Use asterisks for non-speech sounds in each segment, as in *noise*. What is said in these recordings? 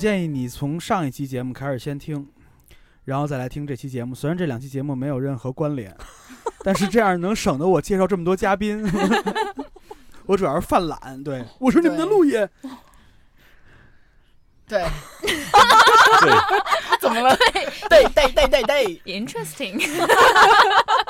建议你从上一期节目开始先听，然后再来听这期节目。虽然这两期节目没有任何关联，*laughs* 但是这样能省得我介绍这么多嘉宾。*laughs* 我主要是犯懒，对我是你们的对陆爷。对，*laughs* 对，*laughs* 怎么了？对对对对对，Interesting，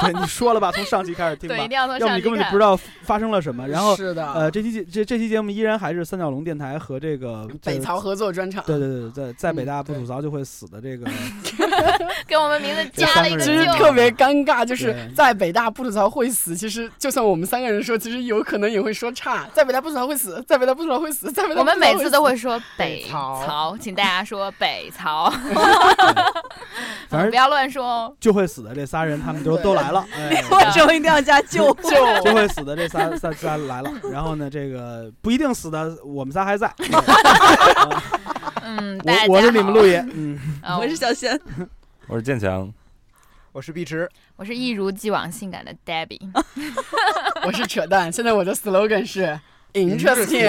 对，你说了吧，从上期开始听吧。对，一，定要从要不你根本就不知道发生了什么。然后是的，呃，这期节这这期节目依然还是三角龙电台和这个北曹合作专场，对对对，在在北嗯大不吐槽就会死的这个，*laughs* *laughs* 给我们名字加了一个其实特别尴尬，就是在北大不吐槽会死。其实就算我们三个人说，其实有可能也会说差。在北大不吐槽会死，在北大不吐槽会死，在北大我们每次都会说北北曹曹，请大家说北曹，*laughs* 反正不要乱说哦。就会死的这仨人，他们都都来了，*laughs* 哎，为什么一定要加就？就就会死的这仨仨仨来了。然后呢，这个不一定死的，我们仨还在。嗯，大家我我是你们好陆爷，嗯，*laughs* 啊我是小仙，*laughs* 我是建强，我是碧池，我是一如既往性感的 Debbie。*laughs* 我是扯淡。现在我的 slogan 是 interesting。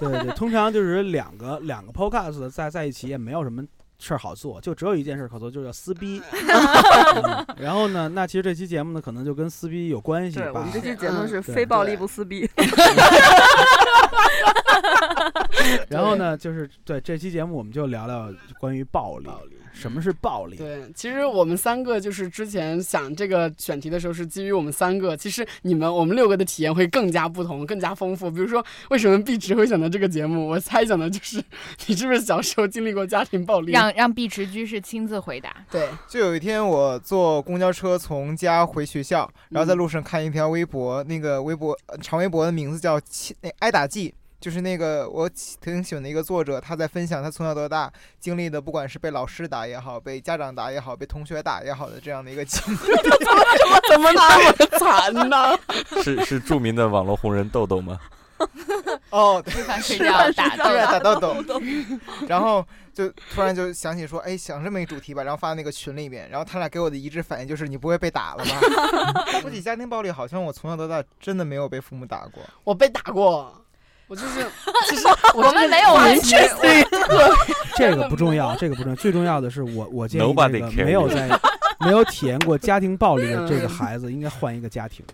对对，通常就是两个两个 podcast 在在一起也没有什么事儿好做，就只有一件事儿可做，就是要撕逼。嗯然后呢，那其实这期节目呢，可能就跟撕逼有关系对我吧们。这期节目嗯是非暴力不撕逼。*laughs* 然后呢，就是对这期节目我们就聊聊关于暴力，什么是暴力？对，其实我们三个就是之前想这个选题的时候是基于我们三个，其实你们我们六个的体验会更加不同，更加丰富。比如说，为什么碧池会选择这个节目？我猜想的就是你是不是小时候经历过家庭暴力？让让碧池居士亲自回答。对，就有一天我坐公交车从家回学校，然后在路上看一条微博，那个微博呃长微博的名字叫“亲那挨打记”，就是那个我挺喜欢的一个作者，他在分享他从小到大经历的，不管是被老师打也好，被家长打也好，被同学打也好的这样的一个经历。*laughs* 怎么那么惨呢？是是著名的网络红人豆豆吗？*laughs* 哦，吃饭睡是打，打，豆豆。*laughs* 然后就突然就想起说，哎，想这么一主题吧，然后发那个群里面，然后他俩给我的一致反应就是你不会被打了吧？说起家庭暴力，好像我从小到大真的没有被父母打过。我被打过，我就是，*laughs* 其实我我们没有完全 *laughs* 这个不重要，*laughs* 这个不重要，最重要的是我我建议这个没有在没有体验过家庭暴力的这个嗯。孩子，应该换一个家庭。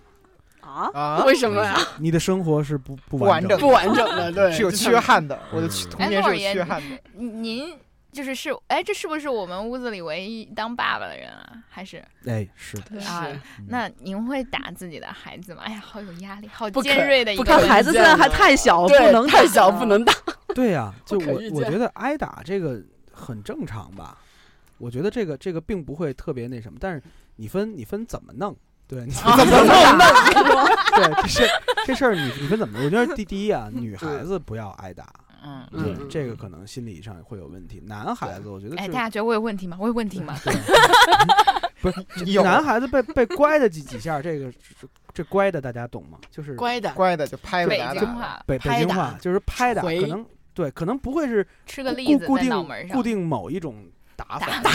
啊，啊，为什么呀？你的生活是不不不完整不完整的，对，是有缺憾的，我的嗯。童年是有缺憾的。您就是是哎，这是不是我们屋子里唯一当爸爸的人啊？还是哎，是的，是啊？那您会打自己的孩子吗？哎呀，好有压力，好尖锐的一个孩子现在还太小，不能太小不能打。*laughs* 对呀、就我我觉得挨打这个很正常吧，我觉得这个这个并不会特别那什么，但是你分你分怎么弄，对你怎么弄，弄 *laughs* 对这事这事儿你你分怎么弄？我觉得第第一啊，*laughs* 女孩子不要挨打，嗯，对嗯这个可能心理上会有问题。男孩子我觉得哎，大家觉得我有问题吗？我有问题吗？*laughs* 不是 *laughs* 有男孩子被被乖的几几下，这个这这乖的大家懂吗？就是乖的，乖的就拍北打打。京话，北北京话，就是拍打，可能对，可能不会是吃个固栗子固定脑门上，固定某一种打法，*laughs* 打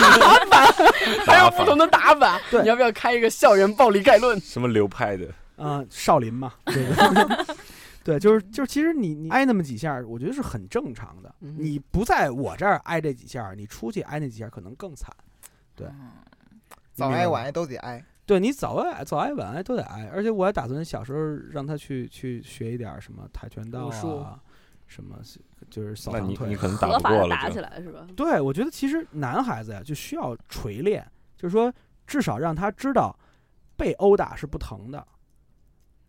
法还有不同的打法。对你要不要开一个校园暴力概论？什么流派的？啊，少林嘛，这个对，就是就是，其实你你挨那么几下，我觉得是很正常的。嗯你不在我这儿挨这几下，你出去挨那几下可能更惨。对嗯早挨晚挨都得挨。对你早挨早挨晚挨都得挨，而且我还打算小时候让他去去学一点什么跆拳道啊，什么就是扫堂腿啊。你可能打合法的不过了。打起来是吧？对，我觉得其实男孩子呀就需要锤炼，就是说至少让他知道被殴打是不疼的，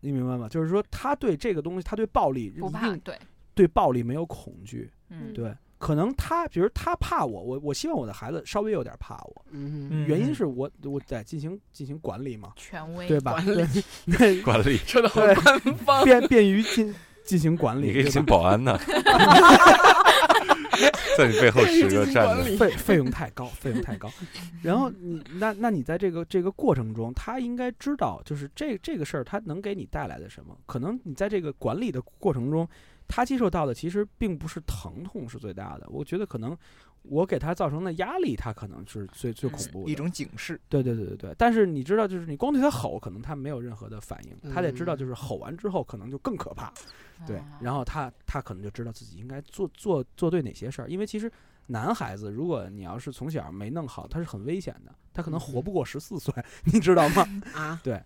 你明白吗？就是说他对这个东西，他对暴力不一定怕对，对暴力没有恐惧，嗯，对，可能他比如他怕我，我我希望我的孩子稍微有点怕我，嗯嗯原因是我我在进行进行管理嘛，权威对吧？管对，*laughs* 对 *laughs* 管理，*laughs* 说的好对官方。便便于进进行管理，你可以请保安呢，*laughs* 在你背后十个站着。费费用太高，费用太高。*laughs* 然后你那那你在这个这个过程中，他应该知道，就是这这个事儿，他能给你带来的什么？可能你在这个管理的过程中，他接受到的其实并不是疼痛是最大的。我觉得可能我给他造成的压力，他可能是最最嗯恐怖的一种警示。对对对对对，但是你知道，就是你光对他吼，可能他没有任何的反应，他得知道，嗯就是吼完之后可能就更可怕。对，啊然后他他可能就知道自己应该做做做对哪些事儿，因为其实男孩子，如果你要是从小没弄好，他是很危险的，他可能活嗯不过十四岁，你知道吗？*laughs* 啊，对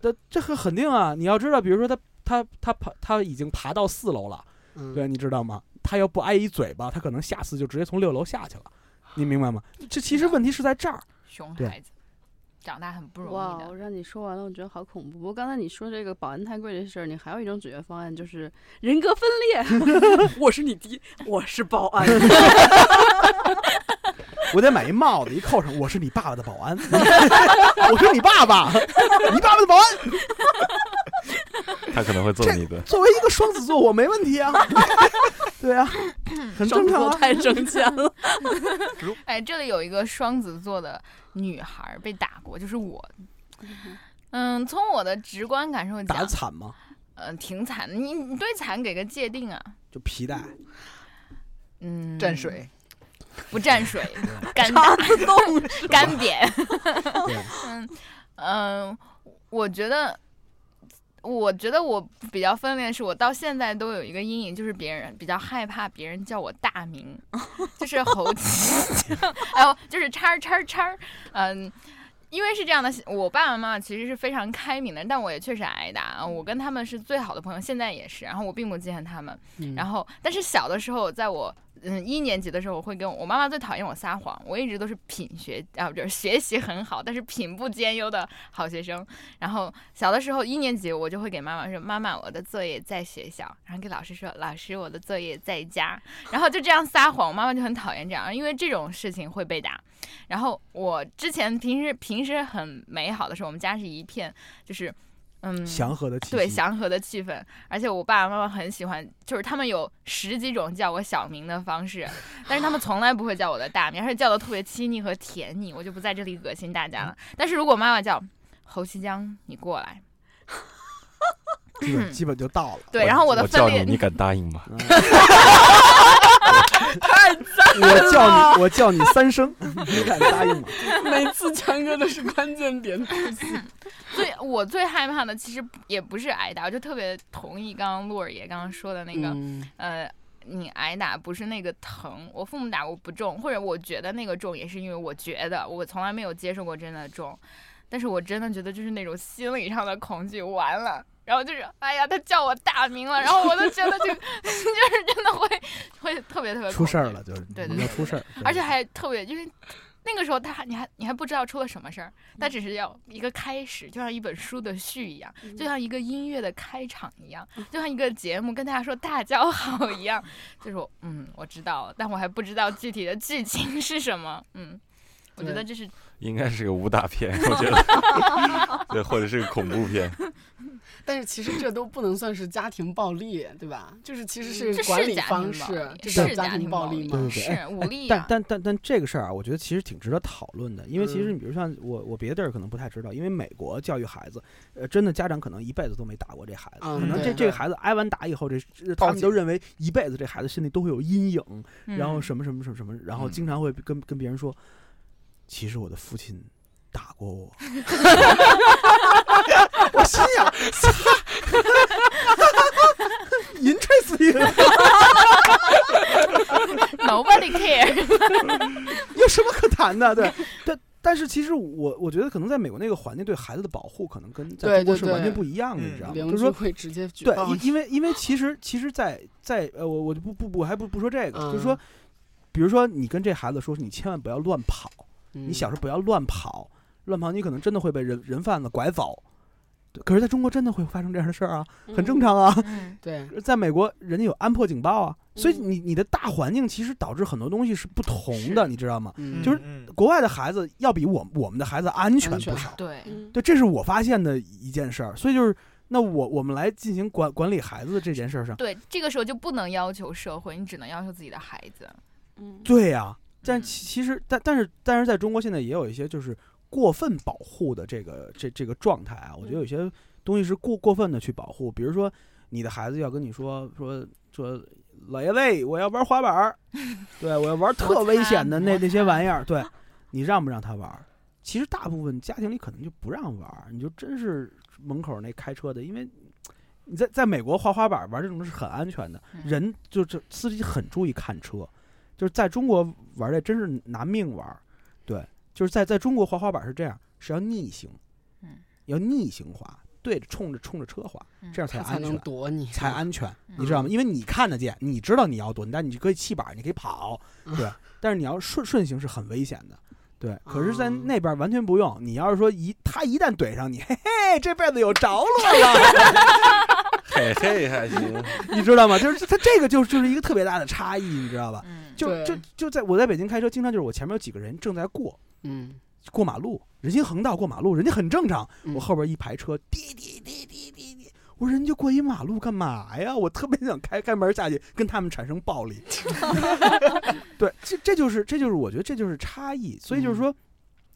这这很肯定啊，你要知道，比如说他他他爬他已经爬到四楼了，嗯对，你知道吗？他要不挨一嘴巴，他可能下次就直接从六楼下去了，你明白吗？这其实问题是在这儿。对熊孩子长大很不容，易的。我让你说完了，我觉得好恐怖。不过刚才你说这个保安太贵这事儿，你还有一种解决方案，就是人格分裂。*laughs* 我是你爹，我是保安。*laughs* 我得买一帽子，一扣上，我是你爸爸的保安，*laughs* 我是你爸爸，你爸爸的保安。他可能会揍你的。作为一个双子座，我没问题啊，对啊，很正常啊。太挣钱了。哎，这里有一个双子座的女孩儿被打过，就是我。嗯，从我的直观感受打的，惨吗？嗯、挺惨的。你你对惨给个界定啊？就皮带，嗯，蘸水，不沾水，*laughs* 干打，干瘪。*laughs* 对，嗯嗯，我觉得，我觉得我比较分裂是，我到现在都有一个阴影，就是别人比较害怕别人叫我大名，就是猴急，*laughs* 还有就是叉叉叉，嗯。因为是这样的，我爸爸妈妈其实是非常开明的，但我也确实挨打啊。我跟他们是最好的朋友，现在也是。然后我并不记恨他们，嗯然后，但是小的时候，在我嗯一年级的时候，我会跟我我妈妈最讨厌我撒谎，我一直都是品学啊，不就是学习很好，但是品不兼优的好学生。然后小的时候一年级，我就会给妈妈说：“妈妈，我的作业在学校。”然后给老师说：“老师，我的作业在家。”然后就这样撒谎，我妈妈就很讨厌这样，因为这种事情会被打。然后我之前平时平时很美好的时候，我们家是一片就是嗯祥和的气息。对祥和的气氛，而且我爸爸妈妈很喜欢，就是他们有十几种叫我小名的方式，*laughs* 但是他们从来不会叫我的大名，而且叫的特别亲昵和甜腻，我就不在这里恶心大家了。但是如果妈妈叫侯西江，你过来，*laughs* 基本基本就到了。对，然后我的分裂我叫你，你敢答应吗？太赞了我叫你，我叫你三声，你敢答应吗？*laughs* 每次强哥都是关键点。*laughs* 最我最害怕的其实也不是挨打，我就特别同意刚刚洛儿爷刚刚说的那个，嗯呃，你挨打不是那个疼，我父母打我不重，或者我觉得那个重也是因为我觉得我从来没有接受过真的重，但是我真的觉得就是那种心理上的恐惧，完了。然后就是，哎呀，他叫我大名了，然后我都觉得就 *laughs* 就是真的会会特别特别出事儿了，就是对对出事儿，而且还特别，因为那个时候他还你还你还不知道出了什么事儿，他只是要一个开始，就像一本书的序一样，就像一个音乐的开场一样，就像一个节目跟大家说大家好一样，*laughs* 就是我嗯我知道了，但我还不知道具体的剧情是什么，嗯。我觉得这是应该是个武打片，我觉得，*laughs* 对，或者是个恐怖片。*laughs* 但是其实这都不能算是家庭暴力，对吧？就是其实是管理方式这是叫家庭暴力吗？是武力但啊，但但但这个事儿啊，我觉得其实挺值得讨论的，因为其实嗯你比如像我我别的地儿可能不太知道，因为美国教育孩子，呃，真的家长可能一辈子都没打过这孩子，嗯可能这这个孩子挨完打以后，这这他们都认为一辈子这孩子心里都会有阴影，然后嗯什么什么什么什么，然后嗯经常会跟跟别人说，其实我的父亲打过我，*laughs* 我心想，*laughs* 银锤死你了，nobody care，*laughs* 有什么可谈的？对，但但是其实我我觉得可能在美国那个环境对孩子的保护可能跟在中国是完全不一样的，你嗯知道吗？就是说。会直接举对，报因因为因为其实其实在，在呃，我我就不不不，我还不不说这个，就是说嗯，比如说你跟这孩子说，你千万不要乱跑，你你小时候不要乱跑，乱跑你可能真的会被人人贩子拐走。对可是在中国真的会发生这样的事儿啊，很正常啊。嗯，*laughs* 对，在美国，人家有安破警报啊，所以嗯你你的大环境其实导致很多东西是不同的，你知道吗？嗯就是嗯国外的孩子要比我我们的孩子安全不少。对，嗯对，这是我发现的一件事儿。所以就是，那我我们来进行管管理孩子的这件事儿上，对，这个时候就不能要求社会，你只能要求自己的孩子。嗯对呀、但嗯。其其实，但但是但是在中国现在也有一些就是过分保护的这个这这个状态啊，我觉得有些东西是过过分的去保护，比如说你的孩子要跟你说说说老爷子，我要玩滑板儿，*laughs* 对我要玩特危险的那那些玩意儿，*laughs* 对你让不让他玩儿？其实大部分家庭里可能就不让玩儿，你就真是门口那开车的，因为你在在美国滑滑板玩这种是很安全的，嗯。人就是司机很注意看车，就是在中国玩这真是拿命玩儿，对，就是在在中国滑滑板是这样，是要逆行，嗯，要逆行滑，对着冲着冲着车滑，嗯这样才他才能安全。躲你，才安全，嗯你知道吗？因为你看得见，你知道你要躲，但你可以弃板，你可以跑，*laughs* 嗯对。但是你要顺顺行是很危险的，对。可是，在哦那边完全不用。你要是说一他一旦怼上你，嘿嘿，这辈子有着落了，*laughs* 嘿嘿还行，*laughs* 你知道吗？就是他这个就就是一个特别大的差异，你知道吧？嗯，就就就在我在北京开车，经常就是我前面有几个人正在过嗯，过马路，人行横道过马路，人家很正常，嗯我后边一排车滴滴滴滴滴滴，我说人家过一马路干嘛呀？我特别想开开门下去跟他们产生暴力。*laughs* *laughs* 对，这这就是这就是我觉得这就是差异。所以就是说，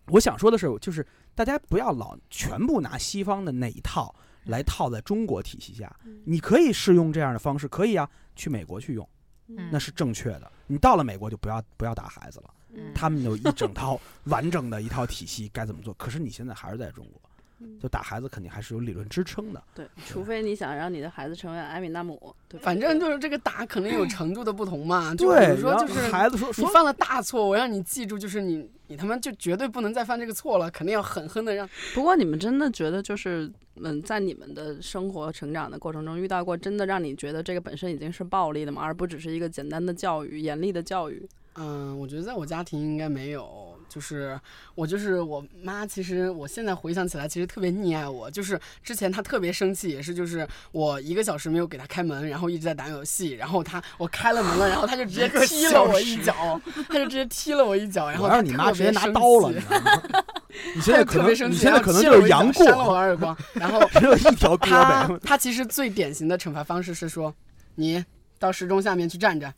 我想说的是，就是大家不要老全部拿西方的那一套来套在中国体系下。你可以试用这样的方式，可以啊，去美国去用，嗯那是正确的。你到了美国就不要不要打孩子了。嗯他们有一整套完整的一套体系该怎么做。可是你现在还是在中国，嗯就打孩子肯定还是有理论支撑的。对，除非你想让你的孩子成为艾米纳姆，对？反正就是这个打肯定有程度的不同嘛，就比对，如说然后就是孩子说说你犯了大错，我让你记住，就是你你他妈就绝对不能再犯这个错了，肯定要狠狠的让。不过你们真的觉得就是，嗯，在你们的生活成长的过程中遇到过真的让你觉得这个本身已经是暴力的吗？而不只是一个简单的教育、严厉的教育？嗯，我觉得在我家庭应该没有，就是我就是我妈，其实我现在回想起来，其实特别溺爱我。就是之前她特别生气，也是就是我一个小时没有给她开门，然后一直在打游戏，然后她我开了门了，然后她就直接 *laughs* 踢了我一脚，她就直接踢了我一脚，然后我要是你妈直接拿刀了，你知道吗？你现在可能特别生气，你现在可能就是杨我一脚扇了我，耳光，*laughs* 然后 *laughs* 只有一条胳他膊。他其实最典型的惩罚方式是说，你到时钟下面去站着，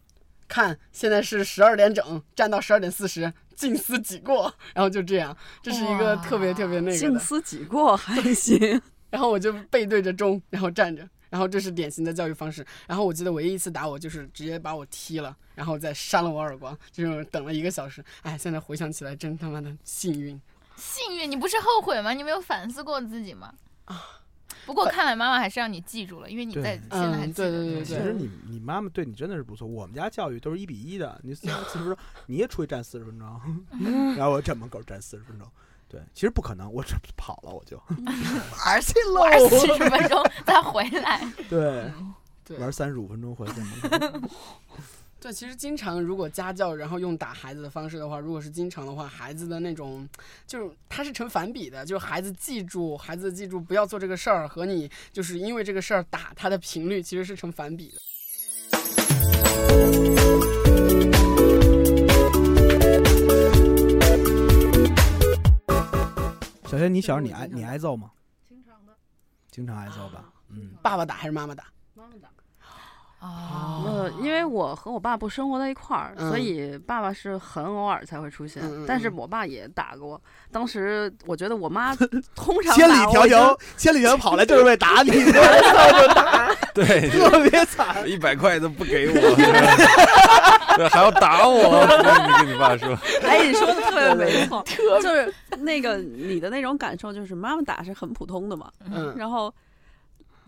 看现在是十二点整，站到十二点四十，静思己过，*laughs* 然后就这样，这是一个特别特别那个的。静思己过还行。*laughs* 然后我就背对着钟，然后站着，然后这是典型的教育方式。然后我记得唯一一次打我就是直接把我踢了，然后再扇了我耳光，就是等了一个小时。哎，现在回想起来真他妈的幸运。幸运，你不是后悔吗？你没有反思过自己吗？不过看来妈妈还是让你记住了，因为你在现在还嗯记得对对对对其实你你妈妈对你真的是不错。我们家教育都是一比一的，你四十分钟你也出去站四十分钟，*laughs* 然后我站门口站四十分钟。对，其实不可能，我这跑了我就 *laughs* 玩去玩四。十分钟再回来。对，玩三十五分钟回来。*laughs* 对，其实经常如果家教，然后用打孩子的方式的话，如果是经常的话，孩子的那种，就是他是成反比的，就是孩子记住，孩子记住不要做这个事儿，和你就是因为这个事儿打他的频率其实是成反比的。小轩，你小时候你挨你挨揍吗？经常的，经常挨揍吧？嗯，爸爸打还是妈妈打？哦，呃，因为我和我爸不生活在一块儿，嗯所以爸爸是很偶尔才会出现。但是嗯我爸也打过，当时我觉得我妈 *laughs* 通常千里迢迢，千里迢迢跑来就是为打你，*laughs* 就打，*laughs* 对，特别惨。一百块都不给我，对对还要打我，你跟你爸说，哎，你说的特别没错，就是那个你的那种感受，就是妈妈打是很普通的嘛，嗯，然后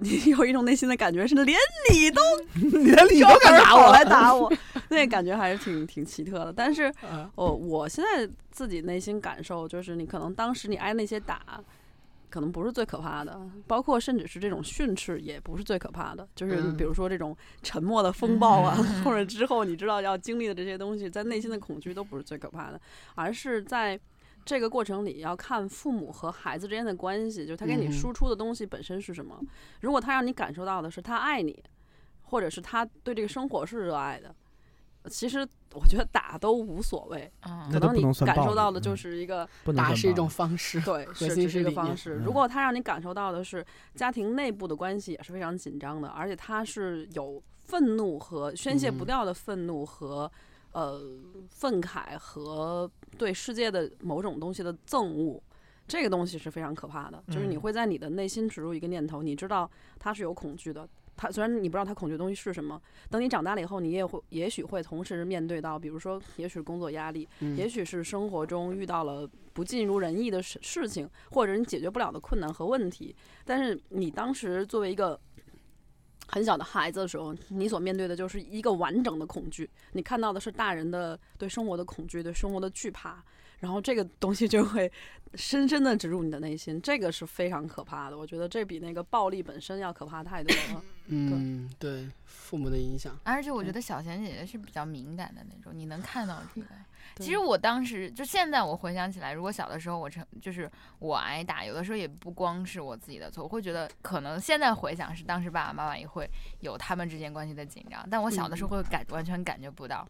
你有一种内心的感觉是连你都 *laughs* 连你都敢打我来打我，那感觉还是挺挺奇特的。但是嗯我我现在自己内心感受就是，你可能当时你挨那些打。可能不是最可怕的，包括甚至是这种训斥也不是最可怕的，就是嗯比如说这种沉默的风暴啊，*laughs* 或者之后你知道要经历的这些东西，在内心的恐惧都不是最可怕的，而是在这个过程里要看父母和孩子之间的关系，就是他给你嗯输出的东西本身是什么。如果他让你感受到的是他爱你，或者是他对这个生活是热爱的，其实我觉得打都无所谓，可能你感受到的就嗯是一个不打是一种方式。对，核是这是一个方式。嗯如果他让你感受到的是家庭内部的关系也是非常紧张的，而且他是有愤怒和宣泄不嗯掉的愤怒和、呃愤慨和对世界的某种东西的憎恶。这个东西是非常可怕的，就是你嗯会在你的内心植入一个念头，你知道他是有恐惧的，他虽然你不知道他恐惧的东西是什么，等你长大了以后，你也会也许会同时面对到，比如说，也许工作压力，嗯也许是生活中遇到了不尽如人意的事事情，或者你解决不了的困难和问题。但是你当时作为一个很小的孩子的时候，你所面对的就是一个完整的恐惧，你看到的是大人的对生活的恐惧，对生活的惧怕，然后这个东西就会深深的植入你的内心，这个是非常可怕的。我觉得这比那个暴力本身要可怕太多了。*coughs* 嗯，对，父母的影响。而且我觉得小贤姐姐是比较敏感的那种，你能看到这个。其实我当时就现在我回想起来，如果小的时候我成就是我挨打，有的时候也不光是我自己的错，我会觉得可能现在回想是当时爸爸妈妈也会有他们之间关系的紧张，但我小的时候会感完全感觉不到。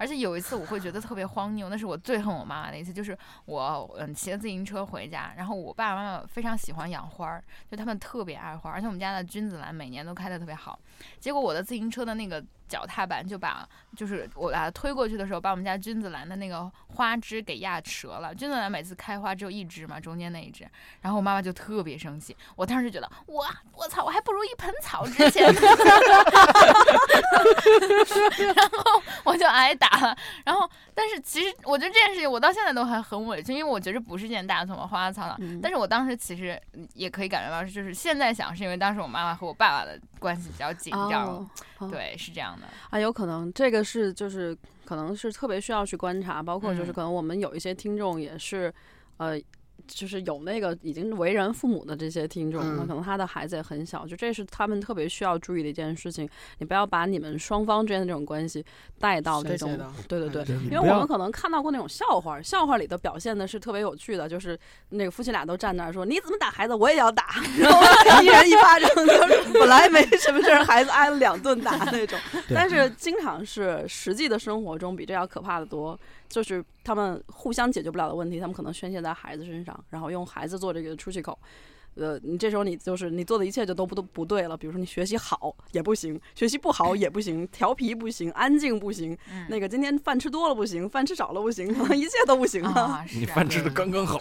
而且有一次我会觉得特别荒谬，那是我最恨我妈妈的一次，就是我嗯骑着自行车回家，然后我爸爸妈妈非常喜欢养花儿，就他们特别爱花，而且我们家的君子兰每年都开得特别好。结果我的自行车的那个脚踏板就把，就是我把它推过去的时候，把我们家君子兰的那个花枝给压折了。君子兰每次开花只有一枝嘛，中间那一枝，然后我妈妈就特别生气。我当时就觉得，我我操，我还不如一盆草值钱呢。*laughs* 然后我就挨打了。然后，但是其实我觉得这件事情我到现在都还很委屈，因为我觉得不是件大错嘛，花花草草。嗯但是我当时其实也可以感觉到，就是现在想是因为当时我妈妈和我爸爸的关系比较紧张，对，是这样的。啊，有可能这个是就是可能是特别需要去观察，包括就是嗯可能我们有一些听众也是，呃。就是有那个已经为人父母的这些听众，那嗯可能他的孩子也很小，就这是他们特别需要注意的一件事情。你不要把你们双方之间的这种关系带到这种对对对，因为我们可能看到过那种笑话，笑话里的表现的是特别有趣的，就是那个夫妻俩都站那儿说你怎么打孩子，我也要打，*laughs* 然后一人一巴掌，就是本来没什么事儿，孩子挨了两顿打那种。但是经常是实际的生活中比这要可怕的多，就是他们互相解决不了的问题，他们可能宣泄在孩子身上，然后用孩子做这个出气口。呃，你这时候你就是你做的一切就都不都不对了，比如说你学习好也不行，学习不好也不行，调皮不行，安静不行，嗯，那个今天饭吃多了不行，饭吃少了不行，可能一切都不行了。啊，*laughs* 啊你饭吃的刚刚好，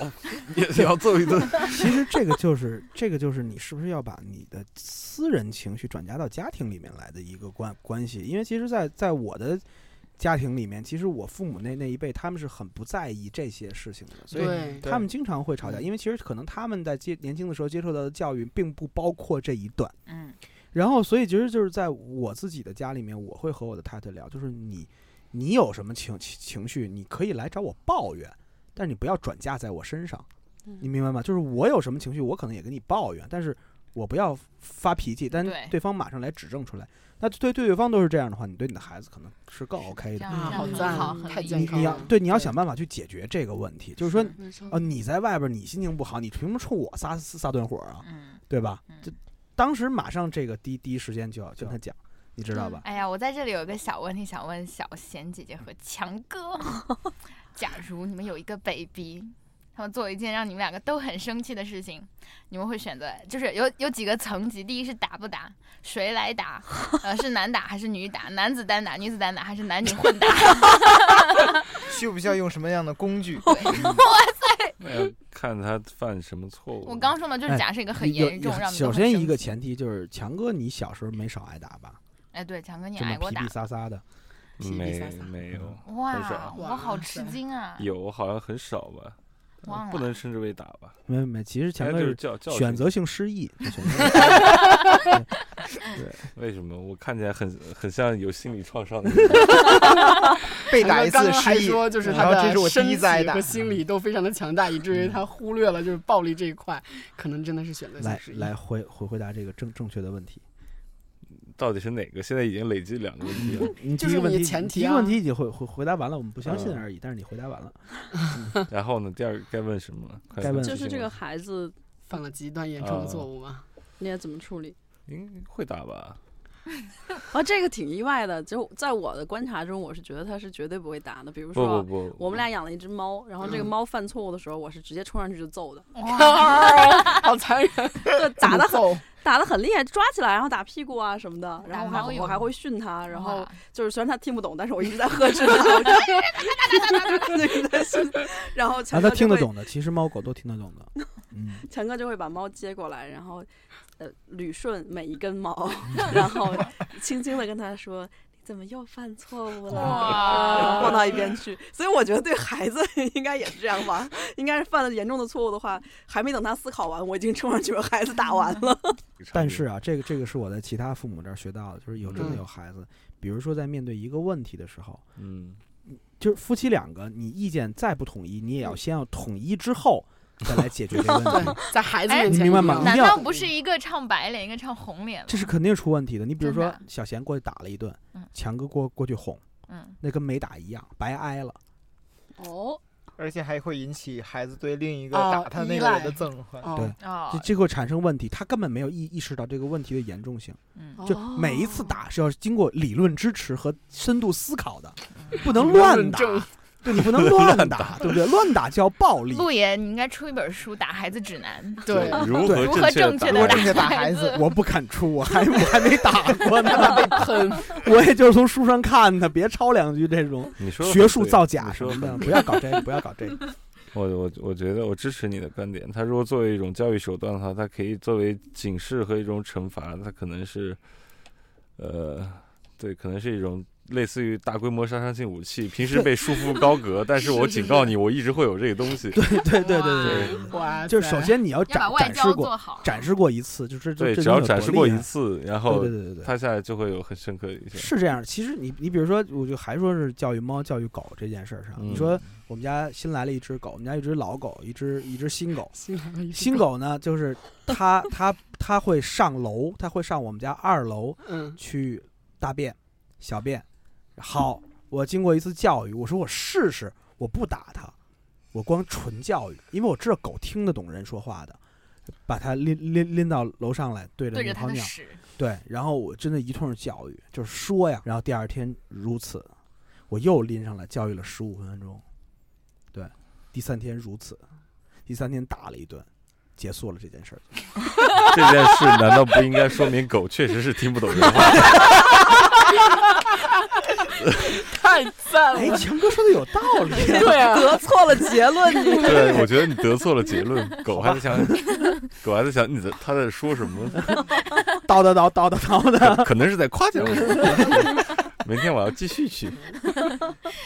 也也要揍一顿。*laughs* 其实这个就是这个就是你是不是要把你的私人情绪转嫁到家庭里面来的一个关关系？因为其实在，在我的家庭里面，其实我父母那那一辈他们是很不在意这些事情的，所以，他们经常会吵架，嗯因为其实可能他们在接年轻的时候接受到的教育并不包括这一段。嗯然后，所以其实就是在我自己的家里面，我会和我的太太聊，就是你，你有什么情情情绪，你可以来找我抱怨，但是你不要转嫁在我身上，嗯你明白吗？就是我有什么情绪，我可能也跟你抱怨，但是我不要发脾气，但对对方马上来指正出来。那对对对方都是这样的话，你对你的孩子可能是更 OK 的。啊，好很赞好，太健康你你要对你要想办法去解决这个问题，就是说，没错哦，你在外边你心情不好，你凭什么冲我撒撒顿火啊？嗯，对吧？嗯就当时马上这个第第一时间就要跟他讲，你知道吧？哎呀，我在这里有一个小问题想问小贤姐姐和强哥，*laughs* 假如你们有一个 baby。他们做一件让你们两个都很生气的事情，你们会选择就是有有几个层级，第一是打不打，谁来打，呃是男打还是女打，男子单打，女子单打，还是男女混打？*laughs* 需不需要用什么样的工具？*laughs* 那要看他犯什么错误。我刚说嘛，就是哎假设一个很严重，让首先一个前提就是强哥，你小时候没少挨打吧？哎，对，强哥你挨过打皮皮，撒撒的，没没有哇，我好吃惊啊！有好像很少吧，忘了不能称之为打吧。没没没，其实前面就是哥是教教训选择性失忆，*laughs* 就选择为什么？我看起来很很像有心理创伤的被打一次失忆，*laughs* 说就是他然后这是我的。心理都非常的强大，以至于他忽略了就是暴力这一块，可能真的是选择性来失忆。来回回回答这个正正确的问题。到底是哪个？现在已经累积两个问题了。你就是你第一个问题，前提啊第一个问题已经回回回答完了，我们不相信嗯而已。但是你回答完了，*laughs* 然后呢？第二个该问什么该问就是这个孩子，犯了极端严重的错误吗？你也怎么处理？应该会打吧？*laughs* 啊，这个挺意外的。就在我的观察中，我是觉得他是绝对不会打的。比如说，不不，我们俩养了一只猫，然后这个嗯猫犯错误的时候，我是直接冲上去就揍的，好残忍，*laughs* 对，打的很揍，打的很厉害，抓起来然后打屁股啊什么的，*laughs* 然后我还我还会训它，然后就是虽然他听不懂，但是我一直在呵斥然后啊，强哥听得懂的，其实猫狗都听得懂的。嗯，强哥就会把猫接过来，然后呃捋顺每一根毛，然后轻轻的跟他说。你怎么又犯错误了？哇 *laughs* 然后放到一边去。*laughs* 所以我觉得对孩子 *laughs* 应该也是这样吧，应该是犯了严重的错误的话，还没等他思考完，我已经冲上去把孩子打完了。但是啊，这个这个是我在其他父母这儿学到的，就是有真的嗯有孩子，比如说在面对一个问题的时候，嗯，就是夫妻两个，你意见再不统一，你也要先要统一之后再来解决这个问题，，*laughs* 在孩子哎面前你明白吗难道不是一个唱白脸，一个唱红脸吗？这是肯定出问题的。你比如说小贤过去打了一顿嗯，强哥过过去哄，嗯，那跟没打一样，白挨了。哦，而且还会引起孩子对另一个啊打他那个人的憎恨。哦对哦这，这会产生问题，他根本没有意意识到这个问题的严重性。嗯，就每一次打是要经过理论支持和深度思考的，嗯不能乱打。对你不能乱 *laughs* 打，对不对？乱打叫暴力。陆爷，你应该出一本书《打孩子指南》。对，如何如何正确的如何正确打孩孩子我不敢出，我还我还没打过呢。*laughs* 被喷，*laughs* 我也就是从书上看的，别抄两句这种你说学术造假什么的，不要搞这个，不要搞这个。我我我觉得我支持你的观点。他如果作为一种教育手段的话，它可以作为警示和一种惩罚，它可能是，呃，对，可能是一种类似于大规模杀伤性武器。平时被束缚高阁，*laughs* 但是我警告你，我一直会有这个东西。对对对对对就是首先你要展展示过。展示过一次，就是这对，只要展示过一次，然后对对对对。它下来就会有很深刻的印象。是这样，其实你你比如说，我就还说是教育猫、教育狗这件事儿上，嗯你说我们家新来了一只狗，我们家一只老狗，一只一只新狗。新狗呢，就是它它它会上楼，它会上我们家二楼嗯，去大便、小便。好，我经过一次教育，我说我试试，我不打它，我光纯教育，因为我知道狗听得懂人说话的，把它拎拎拎到楼上来，对着对着那泡尿，他的屎，对，然后我真的一通教育，就是说呀，然后第二天如此，我又拎上来教育了十五分钟，对，第三天如此，第三天打了一顿，结束了这件事儿。*laughs* 这件事难道不应该说明狗确实是听不懂人话？*laughs* *laughs* 太赞了哎，强哥说的有道理、对啊，得错了结论，你对，我觉得你得错了结论。狗还在想，*laughs* 狗还在想你在他在说什么，叨叨叨叨叨叨的。可能是在夸奖我。明天我要继续去。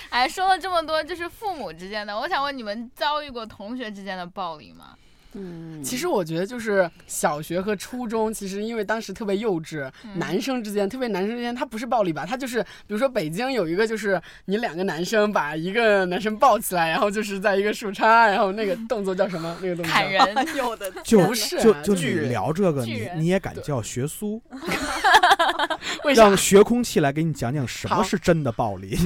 哎，说了这么多，就是父母之间的，我想问你们遭遇过同学之间的暴力吗？嗯，其实我觉得就是小学和初中，其实因为当时特别幼稚，嗯男生之间，特别男生之间，他不是暴力吧？他就是，比如说北京有一个，就是你两个男生把一个男生抱起来，然后就是在一个树杈，然后那个动作叫什么？*laughs* 那个动作砍叫 *laughs* *laughs* 人，有的就不是啊就就你聊这个，你你也敢叫学苏？让学空气来给你讲讲什么是真的暴力。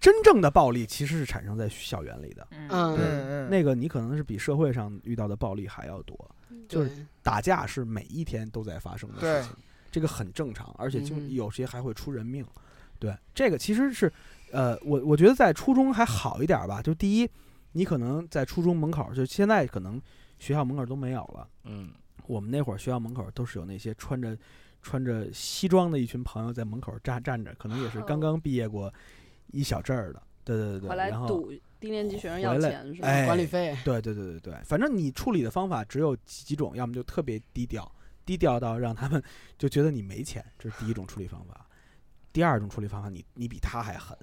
真正的暴力其实是产生在校园里的，嗯，那个你可能是比社会上遇到的暴力还要多。就是打架是每一天都在发生的事情，这个很正常，而且经嗯有些还会出人命。对，这个其实是，呃，我我觉得在初中还好一点吧。就第一，你可能在初中门口，就现在可能学校门口都没有了。嗯，我们那会儿学校门口都是有那些穿着穿着西装的一群朋友在门口站站着，可能也是刚刚毕业过一小阵儿的。对对对对，回来然后赌低年级学生要钱是吧？哎管理费，对对对对对，反正你处理的方法只有几几种，要么就特别低调，低调到让他们 *laughs* 就觉得你没钱，这是第一种处理方法。第二种处理方法，你你比他还狠，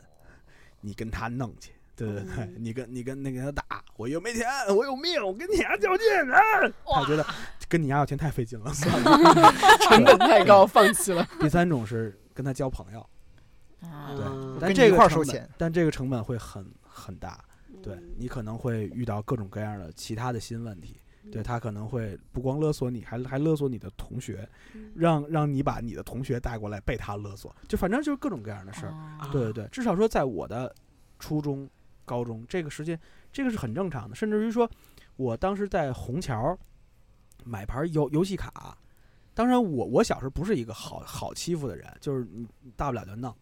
你跟他弄去，对对对，嗯你跟你跟那个他打，我又没钱，我有命，我跟你丫较劲啊！他觉得跟你丫要钱太费劲了，*laughs* 算了。*laughs* 成本太高，放弃了。第三种是跟他交朋友，啊对，嗯但这个块儿收钱，但这个成本会很很大，对嗯你可能会遇到各种各样的其他的新问题。对他可能会不光勒索你，还还勒索你的同学，嗯让让你把你的同学带过来被他勒索，就反正就是各种各样的事儿。哦对对对，至少说在我的初中、高中这个时间，这个是很正常的。甚至于说，我当时在虹桥买盘游游戏卡，当然我我小时候不是一个好好欺负的人，就是你大不了就弄，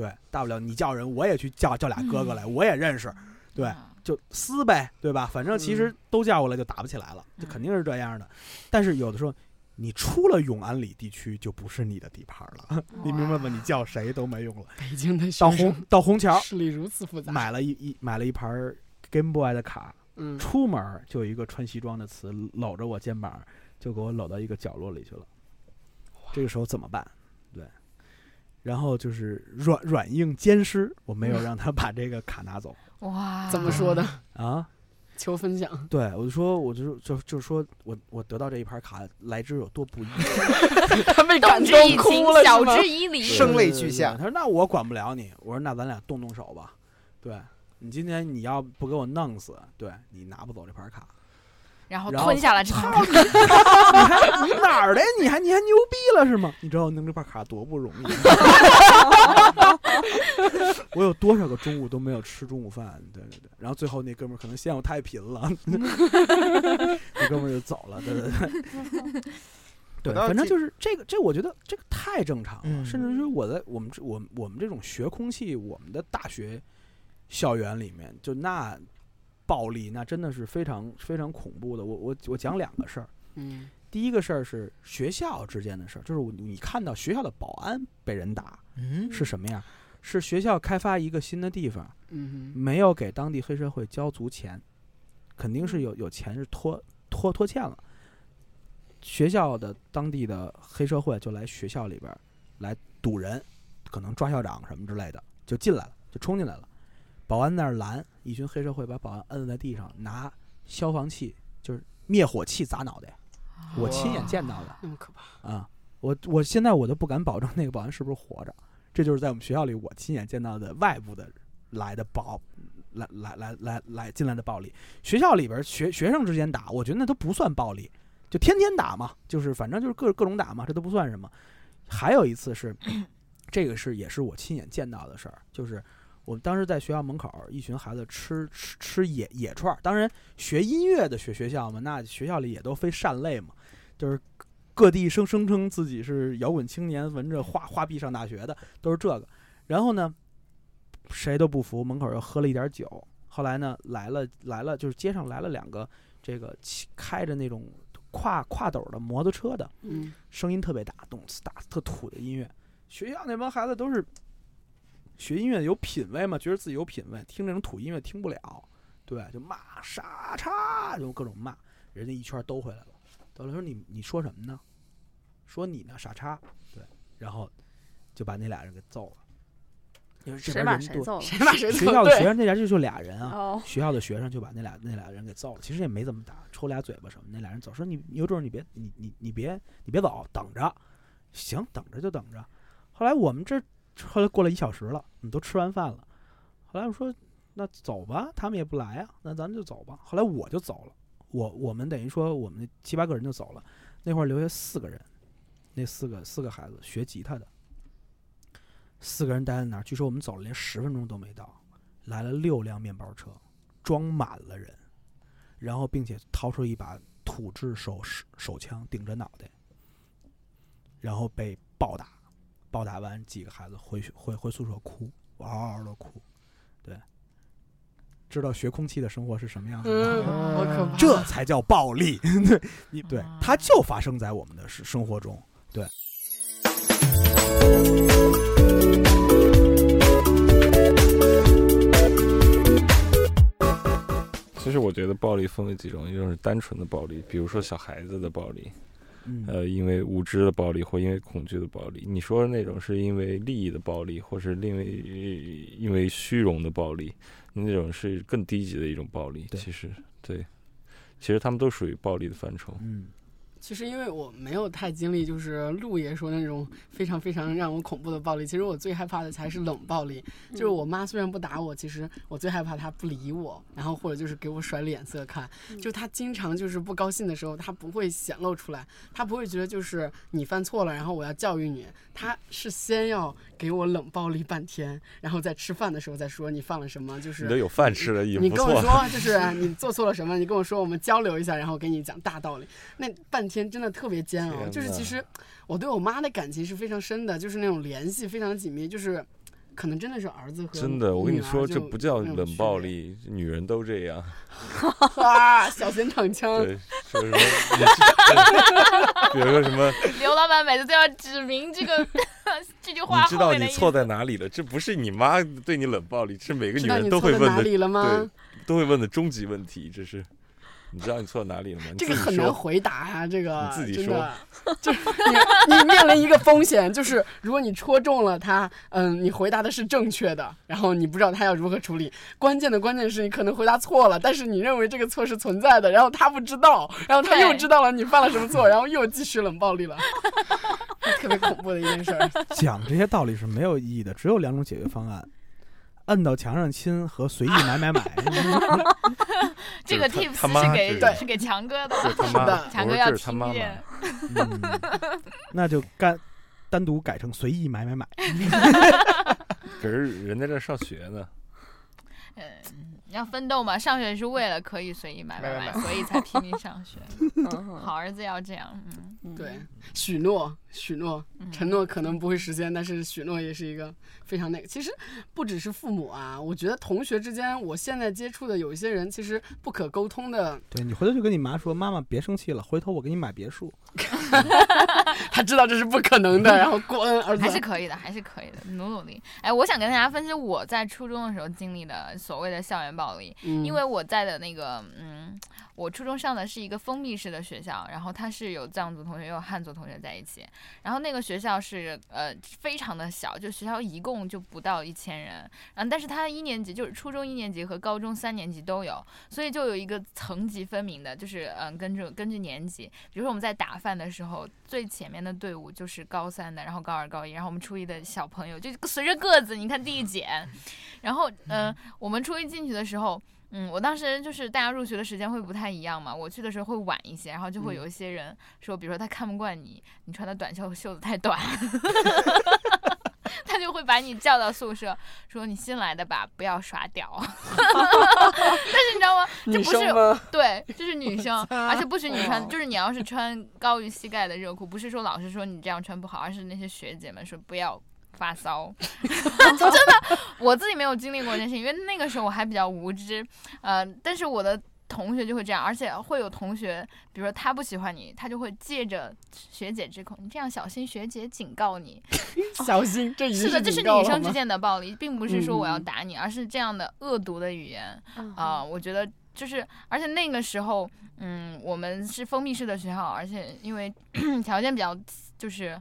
对，大不了你叫人我也去叫叫俩哥哥来，我也认识，对嗯就撕呗，对吧？反正其实都叫过来就打不起来了，就肯定是这样的。但是有的时候。你出了永安里地区就不是你的地盘了，你明白吗？你叫谁都没用了。北京的到生虹到虹桥势力如此复杂，买了一一买了一盘 Game Boy 的卡，嗯，出门就有一个穿西装的词搂着我肩膀，就给我搂到一个角落里去了。这个时候怎么办？对，然后就是软软硬兼施，我没有让他把这个卡拿走 *laughs* 哇，*laughs* 怎么说的？*laughs* 啊。求分享。对，我就说，我就就就是说我我得到这一盘卡来之有多不易，他被感动哭情，了，晓之？以理。声泪俱下他说：“那我管不了你。”我说：“那咱俩动动手吧。”对你今天你要不给我弄死，对你拿不走这盘卡。然后吞下了这盘操你！*laughs* 你还你哪儿的？你还你还牛逼了是吗？你知道我弄这块卡多不容易？*laughs* 我有多少个中午都没有吃中午饭？对对对。然后最后那哥们儿可能嫌我太贫了，*laughs* 那哥们儿就走了。对对对。对，反正就是这个，这我觉得这个太正常了，嗯甚至于我在我们这我们我们这种学空气，我们的大学校园里面，就那暴力那真的是非常非常恐怖的。我我我讲两个事儿，嗯第一个事儿是学校之间的事儿，就是我你看到学校的保安被人打嗯是什么样？是学校开发一个新的地方，嗯没有给当地黑社会交足钱，肯定是有有钱是拖拖拖欠了。学校的当地的黑社会就来学校里边儿来堵人，可能抓校长什么之类的，就进来了，就冲进来了。保安那儿拦，一群黑社会把保安摁在地上，拿消防器就是灭火器砸脑袋。我亲眼见到的那么可怕。啊！我我现在我都不敢保证那个保安是不是活着。这就是在我们学校里我亲眼见到的外部的来的暴，来来来来来进来的暴力。学校里边儿学学生之间打，我觉得那都不算暴力，就天天打嘛，就是反正就是各各种打嘛，这都不算什么。还有一次是，*coughs* 这个是也是我亲眼见到的事儿，就是我们当时在学校门口，一群孩子吃吃吃野野串儿。当然，学音乐的学学校嘛，那学校里也都非善类嘛，就是各地声声称自己是摇滚青年，闻着画画币上大学的，都是这个。然后呢，谁都不服，门口又喝了一点酒。后来呢，来了来了，就是街上来了两个这个骑开着那种跨跨斗的摩托车的，嗯声音特别大，动次打特土的音乐。学校那帮孩子都是学音乐有品位嘛，觉得自己有品位，听这种土音乐听不了，对，就骂傻叉，就各种骂，人家一圈兜回来了。到了说你你说什么呢？说你呢傻叉，对，然后就把那俩人给揍了。因为这谁把边人多，谁揍了？谁把谁学校的学生那俩就就俩人啊，哦，学校的学生就把那俩那俩人给揍了，其实也没怎么打，抽俩嘴巴什么。那俩人走，说你你有种你别你你你别你别走，等着，行，等着就等着。后来我们这后来过了一小时了，你都吃完饭了。后来我说那走吧，他们也不来啊，那咱们就走吧。后来我就走了，我我们等于说我们七八个人就走了，那会儿留下四个人，那四个四个孩子学吉他的，四个人待在那儿，据说我们走了连十分钟都没到。来了六辆面包车，装满了人，然后并且掏出一把土制手手枪顶着脑袋，然后被暴打，暴打完几个孩子回去回回宿舍哭，嗷嗷的哭，对，知道学空气的生活是什么样子嗯，吗？这才叫暴力，*laughs* 对，你对，它就发生在我们的生生活中，对。其实我觉得暴力分为几种，一种是单纯的暴力，比如说小孩子的暴力，嗯，呃，因为无知的暴力或因为恐惧的暴力。你说的那种是因为利益的暴力，或是因为因为虚荣的暴力，那种是更低级的一种暴力。其实对，其实他们都属于暴力的范畴。嗯，其实因为我没有太经历，就是陆爷说那种非常非常让我恐怖的暴力。其实我最害怕的才是冷暴力，就是我妈虽然不打我，其实我最害怕她不理我，然后或者就是给我甩脸色看。就她经常就是不高兴的时候，她不会显露出来，她不会觉得就是你犯错了，然后我要教育你，她是先要给我冷暴力半天，然后在吃饭的时候再说你犯了什么，就是你都有饭吃了，你。跟我说，就是你做错了什么，你跟我说，我们交流一下，然后给你讲大道理。那半天真的特别煎熬，就是其实我对我妈的感情是非常深的，就是那种联系非常紧密，就是可能真的是儿子和真的，我跟你说，这不叫冷。暴力，女人都这样。啊，小心躺枪，对，说什么？*laughs* 比如说什么？*laughs* 刘老板每次都要指明这个 *laughs* 这句话你知道你错在哪里了？这不是你妈对你冷暴力，是每个女知道你人都错在哪会问的，里了吗？都会问的终极问题，这是。你知道你错在哪里了吗？这个很难回答啊、这个你自己真的，就是你你面临一个风险，就是如果你戳中了他，嗯，你回答的是正确的，然后你不知道他要如何处理。关键的关键是你可能回答错了，但是你认为这个错是存在的，然后他不知道，然后他又知道了你犯了什么错，然后又继续冷暴力了，*laughs* 特别恐怖的一件事儿。讲这些道理是没有意义的，只有两种解决方案：摁到墙上亲和随意买买买。*laughs* 这个 tips 是给是给强哥的，是的 *laughs* 强哥要听见。。嗯，那就干单独改成随意买买买。可是人在这上学呢，嗯，要奋斗嘛，上学是为了可以随意买买买，所以才拼命上学。*laughs* 嗯好儿子要这样，嗯，嗯对，许诺，许诺，嗯承诺可能不会实现，但是许诺也是一个非常那个。其实不只是父母啊，我觉得同学之间，我现在接触的有一些人，其实不可沟通的，对你回头就跟你妈说：“妈妈别生气了，回头我给你买别墅。*laughs* *laughs* 他知道这是不可能的，然后滚，儿子还是可以的，还是可以的，努努力。哎，我想跟大家分析我在初中的时候经历的所谓的校园暴力，嗯因为我在的那个，嗯，我初中上的是一个封闭式的学校，然后它是有藏族同学，也有汉族同学在一起。然后那个学校是呃非常的小，就学校一共就不到一千人，嗯但是它一年级就是初中一年级和高中三年级都有，所以就有一个层级分明的，就是嗯根据根据年级，比如说我们在打饭的时候，最前面的队伍就是高三的，然后高二、高一，然后我们初一的小朋友就随着个子，你看递减，*laughs* 然后嗯、我们初一进去的时候。嗯，我当时就是大家入学的时间会不太一样嘛，我去的时候会晚一些，然后就会有一些人说，比如说他看不惯你，你穿的短袖袖子太短，*laughs* 他就会把你叫到宿舍，说你新来的吧，不要耍屌。*laughs* 但是你知道吗？这女不是？对，这是女生，而且不许你穿，就是你要是穿高于膝盖的热裤，不是说老师说你这样穿不好，而是那些学姐们说不要发骚。就 *laughs* *laughs* 真的，我自己没有经历过这件事情，因为那个时候我还比较无知，呃，但是我的。同学就会这样，而且会有同学，比如说他不喜欢你，他就会借着学姐之口，你这样小心学姐警告你。*laughs* 小心，这已经是的，这是女生之间的暴力，并不是说我要打你，而是这样的恶毒的语言。嗯啊、我觉得就是，而且那个时候，嗯，我们是封闭式的学校，而且因为 *clears throat* 条件比较就是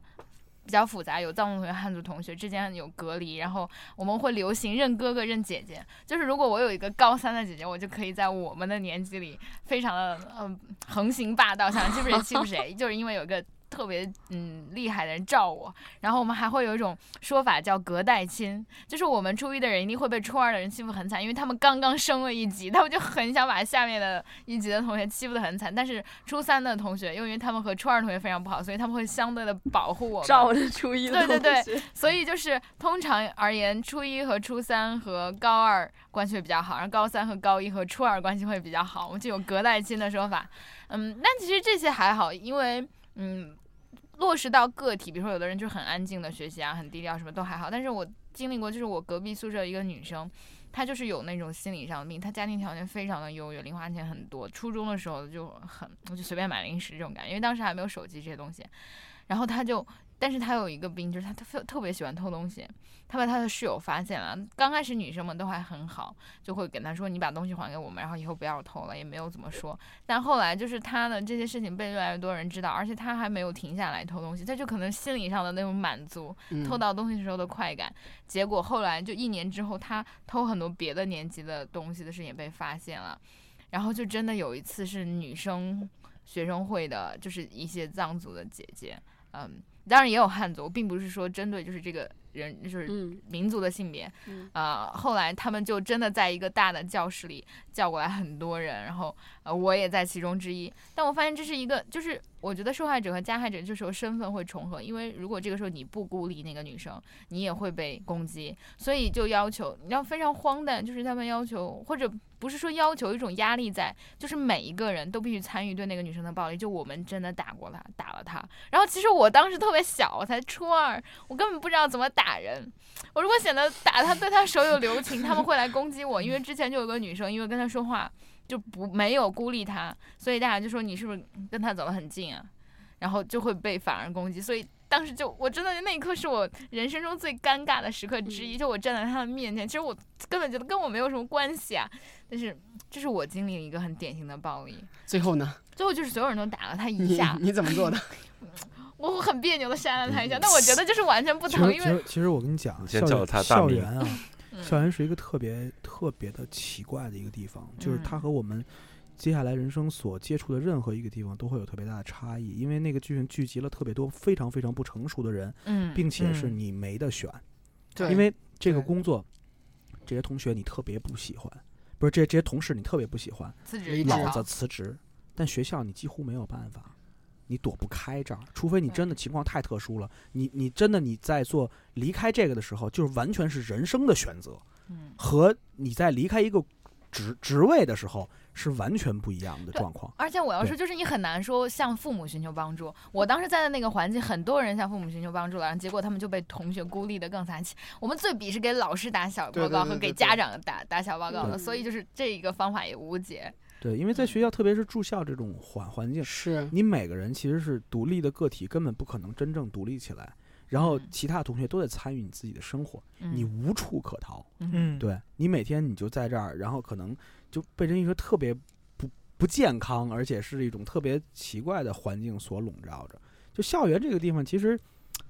比较复杂，有藏族同学、汉族同学之间有隔离，然后我们会流行认哥哥、认姐姐。就是如果我有一个高三的姐姐，我就可以在我们的年级里非常的嗯、横行霸道，想欺负谁欺负谁，就是因为有一个。特别嗯厉害的人罩我，然后我们还会有一种说法叫隔代亲，就是我们初一的人一定会被初二的人欺负很惨，因为他们刚刚升了一级，他们就很想把下面的一级的同学欺负的很惨。但是初三的同学，因为他们和初二同学非常不好，所以他们会相对的保护我们。照着初一的对对对所以就是通常而言，初一和初三和高二关系会比较好，然后高三和高一和初二关系会比较好，我们就有隔代亲的说法。嗯，但其实这些还好，因为嗯，落实到个体，比如说有的人就很安静的学习啊，很低调，什么都还好。但是我经历过，就是我隔壁宿舍一个女生。她就是有那种心理上的病，她家庭条件非常的优越，零花钱很多。初中的时候就很，我就随便买零食这种感觉，因为当时还没有手机这些东西。然后她就，但是他有一个病，就是他特特别喜欢偷东西。他把他的室友发现了，刚开始女生们都还很好，就会跟他说：“你把东西还给我们，然后以后不要偷了。”也没有怎么说。但后来就是他的这些事情被越来越多人知道，而且他还没有停下来偷东西，他就可能心理上的那种满足，嗯偷到东西时候的快感。结果后来就一年之后，他偷很多别的年级的东西的事情也被发现了。然后就真的有一次是女生学生会的，就是一些藏族的姐姐，嗯，当然也有汉族，并不是说针对就是这个人就是嗯民族的性别，嗯呃，后来他们就真的在一个大的教室里叫过来很多人，然后呃我也在其中之一。但我发现这是一个，就是我觉得受害者和加害者这时候身份会重合，因为如果这个时候你不孤立那个女生，你也会被攻击，所以就要求你要非常荒诞，就是他们要求或者不是说要求一种压力在，就是每一个人都必须参与对那个女生的暴力。就我们真的打过她，打了她。然后其实我当时特别小，我才初二，我根本不知道怎么打人。我如果显得打她对她手有留情，他们会来攻击我。因为之前就有个女生，因为跟她说话就不没有孤立他，所以大家就说你是不是跟他走得很近啊？然后就会被反而攻击。所以当时就我真的那一刻是我人生中最尴尬的时刻之一，就我站在他的面前，其实我根本觉得跟我没有什么关系啊，但是这是我经历了一个很典型的暴力，最后呢？最后就是所有人都打了他一下，你怎么做的？*laughs* 我很别扭的扇了他一下，但我觉得就是完全不疼，因为其实其实我跟你讲，你先叫他大名校园啊，*laughs* 嗯校园是一个特别特别的奇怪的一个地方，就是它嗯和我们接下来人生所接触的任何一个地方都会有特别大的差异，因为那个剧情聚集了特别多非常非常不成熟的人，嗯，并且是嗯你没得选，对，因为这个工作，这些同学你特别不喜欢，不是这这些同事你特别不喜欢，老子辞职，但学校你几乎没有办法。你躲不开这儿，除非你真的情况太特殊了，你你真的你在做离开这个的时候，就是完全是人生的选择，嗯。和你在离开一个职职位的时候是完全不一样的状况。而且我要说，就是你很难说向父母寻求帮助。我当时在的那个环境，很多人向父母寻求帮助了，然后结果他们就被同学孤立的更惨。我们最鄙视给老师打小报告和对对对对给家长打打小报告的，所以就是这一个方法也无解。对，因为在学校，特别是住校这种环环境，是你每个人其实是独立的个体，根本不可能真正独立起来。然后嗯其他同学都在参与你自己的生活，嗯你无处可逃。嗯，对你每天你就在这儿，然后可能就被人一个特别不不健康，而且是一种特别奇怪的环境所笼罩着。就校园这个地方其实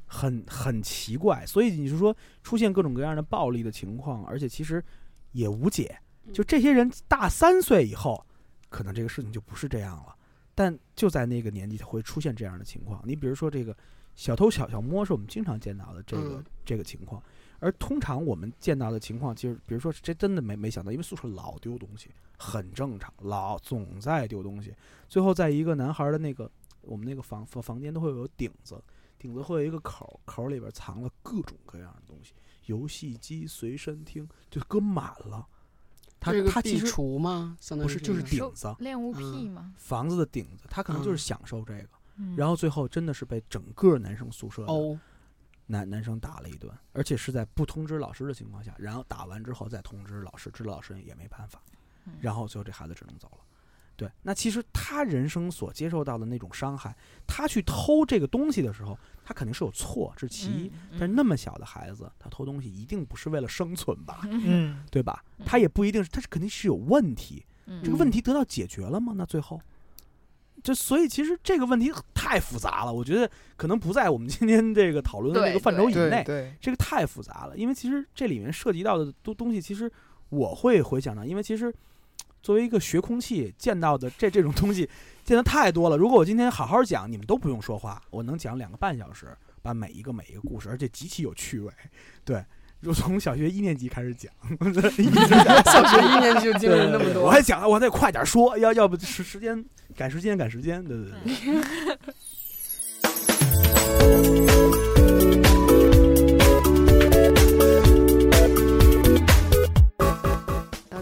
很很奇怪，所以你是说出现各种各样的暴力的情况，而且其实也无解。就这些人大三岁以后，可能这个事情就不是这样了，但就在那个年纪会出现这样的情况。你比如说这个小偷小小摸是我们经常见到的这个、嗯这个情况，而通常我们见到的情况，其实比如说这真的没没想到，因为宿舍老丢东西，很正常，老总在丢东西。最后在一个男孩的那个我们那个房房房间都会有顶子，顶子会有一个口儿，口儿里边藏了各种各样的东西，游戏机、随身听就搁满了。他这个壁他其实橱吗？相当于不是就是顶子，练物癖嗯吗？房子的顶子，他可能就是嗯享受这个。嗯然后最后真的是被整个男生宿舍的哦，男男生打了一顿，而且是在不通知老师的情况下，然后打完之后再通知老师，知道老师也没办法，嗯然后最后这孩子只能走了。对，那其实他人生所接受到的那种伤害，他去偷这个东西的时候，他肯定是有错，这是其一。嗯但是那么小的孩子，他偷东西一定不是为了生存吧，*laughs* 嗯，对吧？嗯他也不一定是，他是肯定是有问题。嗯这个问题得到解决了吗？那最后，就所以其实这个问题太复杂了，我觉得可能不在我们今天这个讨论的这个范畴以对内。对，这个太复杂了，因为其实这里面涉及到的东东西，其实我会回想到，因为其实作为一个学空气见到的这这种东西见的太多了。如果我今天好好讲，你们都不用说话，我能讲两个半小时，把每一个每一个故事，而且极其有趣味。对，就从小学一年级开始讲，一直讲小学一年级就经历了那么多，我还讲，我得快点说，要要不时时间赶时间赶时间，对对对。*laughs*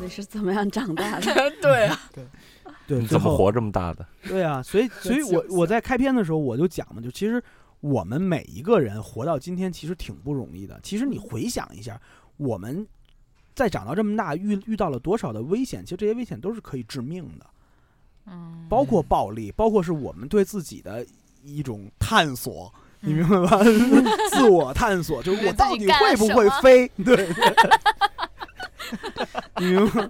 底是怎么样长大的？*laughs* 对啊，*laughs* 对，你怎么活这么大的？*laughs* 对啊，所以所以我就我在开篇的时候我就讲嘛，就其实我们每一个人活到今天其实挺不容易的。其实你回想一下，我们在长到这么大遇遇到了多少的危险，其实这些危险都是可以致命的，嗯包括暴力，包括是我们对自己的一种探索。你明嗯白吧？自我探索，就是我到底会不会对飞？对，*laughs* 你明白？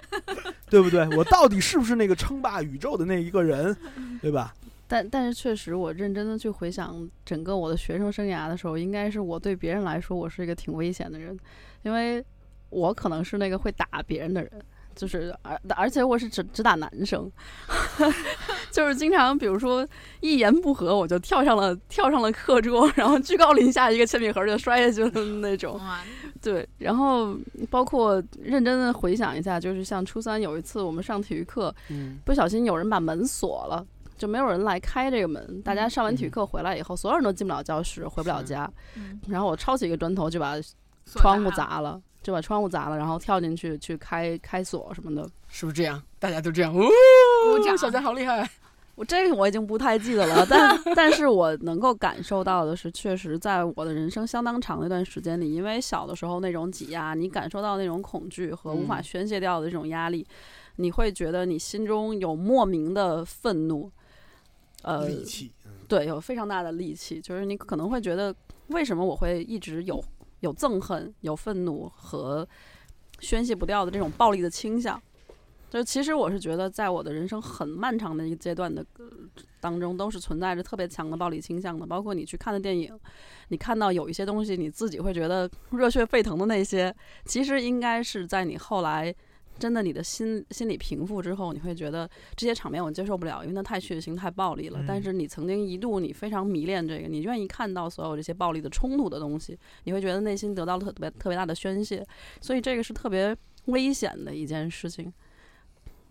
*laughs* 对不对？我到底是不是那个称霸宇宙的那一个人？对吧？但但是确实，我认真的去回想整个我的学生生涯的时候，应该是我对别人来说，我是一个挺危险的人，因为我可能是那个会打别人的人，就是而而且我是只只打男生，就是经常比如说 *laughs* 一言不合我就跳上了跳上了课桌，然后居高临下一个铅笔盒就摔下去了那种。哇，对，然后包括认真的回想一下，就是像初三有一次我们上体育课，嗯，不小心有人把门锁了，就没有人来开这个门。大家上完体育嗯课回来以后，所有人都进不了教室，回不了家。嗯然后我抄起一个砖头就把窗户了砸了，就把窗户砸了，然后跳进去去开开锁什么的。是不是这样？大家都这样，哦，鼓掌小佳好厉害，我这个我已经不太记得了，但 *laughs* 但是我能够感受到的是，确实在我的人生相当长的一段时间里，因为小的时候那种挤压，你感受到那种恐惧和无法嗯宣泄掉的这种压力，你会觉得你心中有莫名的愤怒，呃，戾气，嗯对，有非常大的戾气，就是你可能会觉得，为什么我会一直有有憎恨、有愤怒和宣泄不掉的这种暴力的倾向？就其实我是觉得，在我的人生很漫长的一个阶段的、呃、当中，都是存在着特别强的暴力倾向的。包括你去看的电影，你看到有一些东西，你自己会觉得 *laughs* 热血沸腾的那些，其实应该是在你后来。真的，你的心心理平复之后，你会觉得这些场面我接受不了，因为它太血腥、太暴力了。嗯但是你曾经一度你非常迷恋这个，你愿意看到所有这些暴力的冲突的东西，你会觉得内心得到了特别特别大的宣泄，所以这个是特别危险的一件事情。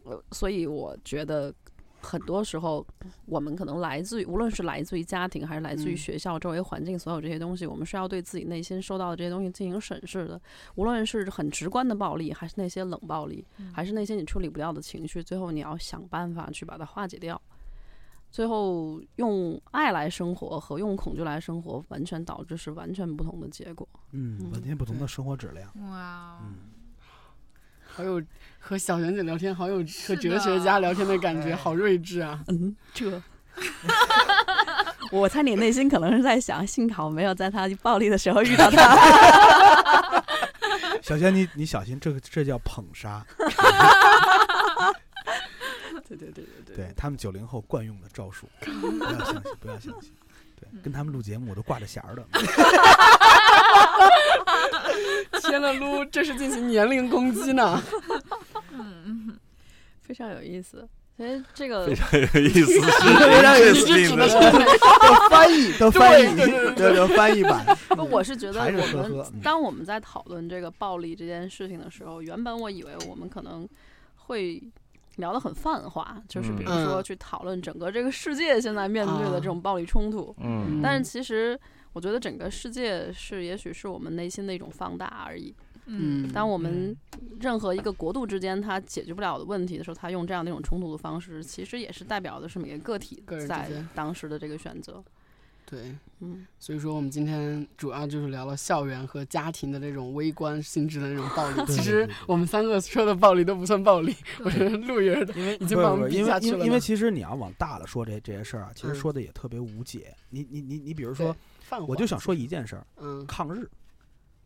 呃，所以我觉得很多时候我们可能来自于，无论是来自于家庭还是来自于嗯学校周围环境，所有这些东西，我们是要对自己内心受到的这些东西进行审视的。无论是很直观的暴力，还是那些冷暴力，还是那些你处理不掉的情绪，最后你要想办法去把它化解掉。最后用爱来生活和用恐惧来生活，完全导致是完全不同的结果。嗯，嗯完全不同的生活质量。哇哦，嗯，好有和小圆姐聊天，好有和哲学家聊天的感觉，哎好睿智啊！嗯，这。*laughs* 我猜你内心可能是在想，幸好没有在他暴力的时候遇到他。*laughs* 小仙，你你小心，这个这叫捧杀，*laughs* 对对对对对他们九零后惯用的招数，不要相信，不要相信。对，跟他们录节目我都挂着弦儿的。*laughs* 天了噜，这是进行年龄攻击呢。嗯非常有意思。其实这个非常有意思，*laughs* 是非常有意思你指的是 *laughs* 翻译，都翻译，对对翻译版。不，我是觉得我们当我们在讨论这个暴力这件事情的时候，原本我以为我们可能会聊得很泛化，就是比如嗯说去讨论整个这个世界现在面对的这种暴力冲突。嗯但是其实我觉得整个世界是，也许是我们内心的一种放大而已。嗯，当我们任何一个国度之间它解决不了的问题的时候，它用这样的一种冲突的方式，其实也是代表的是每个个体个人在当时的这个选择。对，嗯，所以说我们今天主要就是聊了校园和家庭的这种微观性质的那种暴力。*laughs* 其实我们三个说的暴力都不算暴力，我觉得陆爷的因为已经把我们比因为下去了因为因为其实你要往大了说这这些事儿啊，其实嗯说的也特别无解。你你你你比如说，泛我就想说一件事儿，嗯抗日，